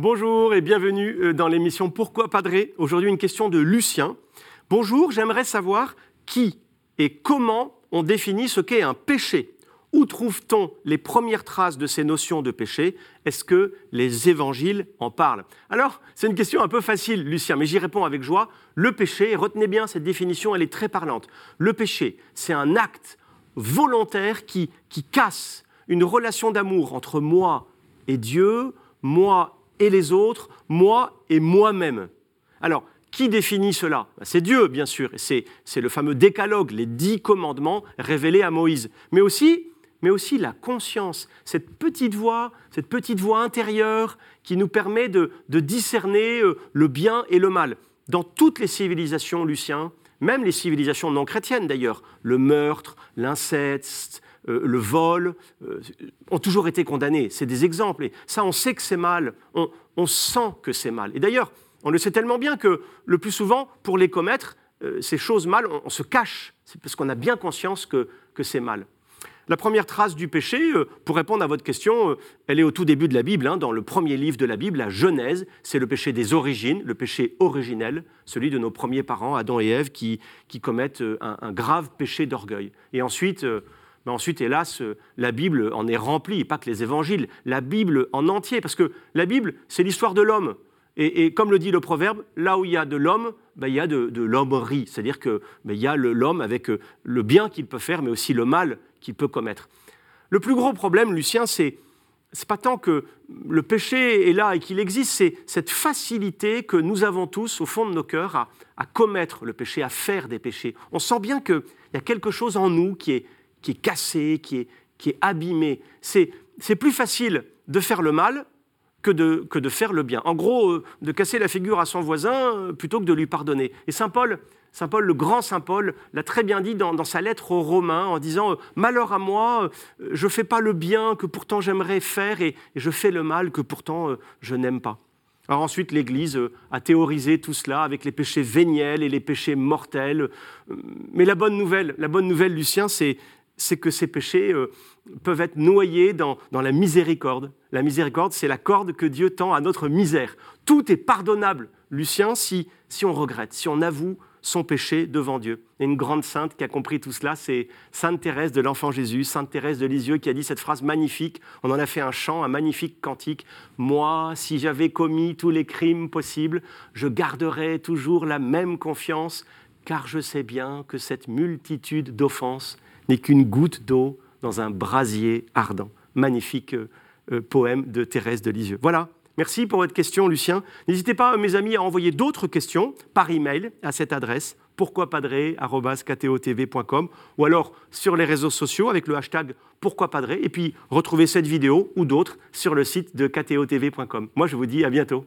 Bonjour et bienvenue euh, dans l'émission Pourquoi Padré Aujourd'hui une question de Lucien. Bonjour, j'aimerais savoir qui et comment on définit ce qu'est un péché. Où trouve-t-on les premières traces de ces notions de péché? Est-ce que les évangiles en parlent? Alors, c'est une question un peu facile, Lucien, mais j'y réponds avec joie. Le péché, retenez bien cette définition, elle est très parlante. Le péché, c'est un acte volontaire qui, qui casse une relation d'amour entre moi et Dieu, moi et les autres, moi et moi-même. Alors, qui définit cela? Ben, C'est Dieu, bien sûr, c'est le fameux décalogue, les dix commandements révélés à Moïse. Mais aussi, mais aussi la conscience, cette petite voix, cette petite voix intérieure qui nous permet de, discerner euh, le bien et le mal. Dans toutes les civilisations, Lucien, même les civilisations non chrétiennes d'ailleurs, le meurtre, l'inceste, euh, le vol, euh, ont toujours été condamnés. C'est des exemples. Et ça, on sait que c'est mal, on, sent que c'est mal. Et d'ailleurs, on le sait tellement bien que le plus souvent, pour les commettre, ces choses mal, on, se cache. C'est parce qu'on a bien conscience que c'est mal. La première trace du péché, euh, pour répondre à votre question, euh, elle est au tout début de la Bible, hein, dans le premier livre de la Bible, la Genèse. C'est le péché des origines, le péché originel, celui de nos premiers parents, Adam et Ève, qui, commettent euh, un, grave péché d'orgueil. Et ensuite, ben ensuite, hélas, la Bible en est remplie, pas que les évangiles, la Bible en entier, parce que la Bible, c'est l'histoire de l'homme. Et, comme le dit le proverbe, là où il y a de l'homme, ben, il y a de, de l'hommerie. C'est-à-dire qu'il ben, y a l'homme avec le bien qu'il peut faire, mais aussi le mal qu'il peut commettre. Le plus gros problème, Lucien, c'est c'est pas tant que le péché est là et qu'il existe, c'est cette facilité que nous avons tous au fond de nos cœurs à, commettre le péché, à faire des péchés. On sent bien qu'il y a quelque chose en nous qui est, qui est cassé, qui est, qui est abîmé. C'est plus facile de faire le mal que de, que de faire le bien. En gros, euh, de casser la figure à son voisin euh, plutôt que de lui pardonner. Et Saint Paul, Saint Paul, le grand Saint Paul, l'a très bien dit dans, sa lettre aux Romains en disant euh, Malheur à moi, je ne fais pas le bien que pourtant j'aimerais faire et, je fais le mal que pourtant je n'aime pas. Alors ensuite, l'Église a théorisé tout cela avec les péchés véniels et les péchés mortels. Mais la bonne nouvelle, la bonne nouvelle, Lucien, c'est c'est que ces péchés euh, peuvent être noyés dans, la miséricorde. La miséricorde, c'est la corde que Dieu tend à notre misère. Tout est pardonnable, Lucien, si, si on regrette, si on avoue son péché devant Dieu. Et une grande sainte qui a compris tout cela, c'est Sainte Thérèse de l'Enfant Jésus, Sainte Thérèse de Lisieux, qui a dit cette phrase magnifique. On en a fait un chant, un magnifique cantique. Moi, si j'avais commis tous les crimes possibles, je garderais toujours la même confiance, car je sais bien que cette multitude d'offenses n'est qu'une goutte d'eau dans un brasier ardent. Magnifique euh, euh, poème de Thérèse de Lisieux. Voilà. Merci pour votre question, Lucien. N'hésitez pas, mes amis, à envoyer d'autres questions par email à cette adresse pourquoipadré.com ou alors sur les réseaux sociaux avec le hashtag pourquoipadré et puis retrouvez cette vidéo ou d'autres sur le site de ktotv.com. Moi, je vous dis à bientôt.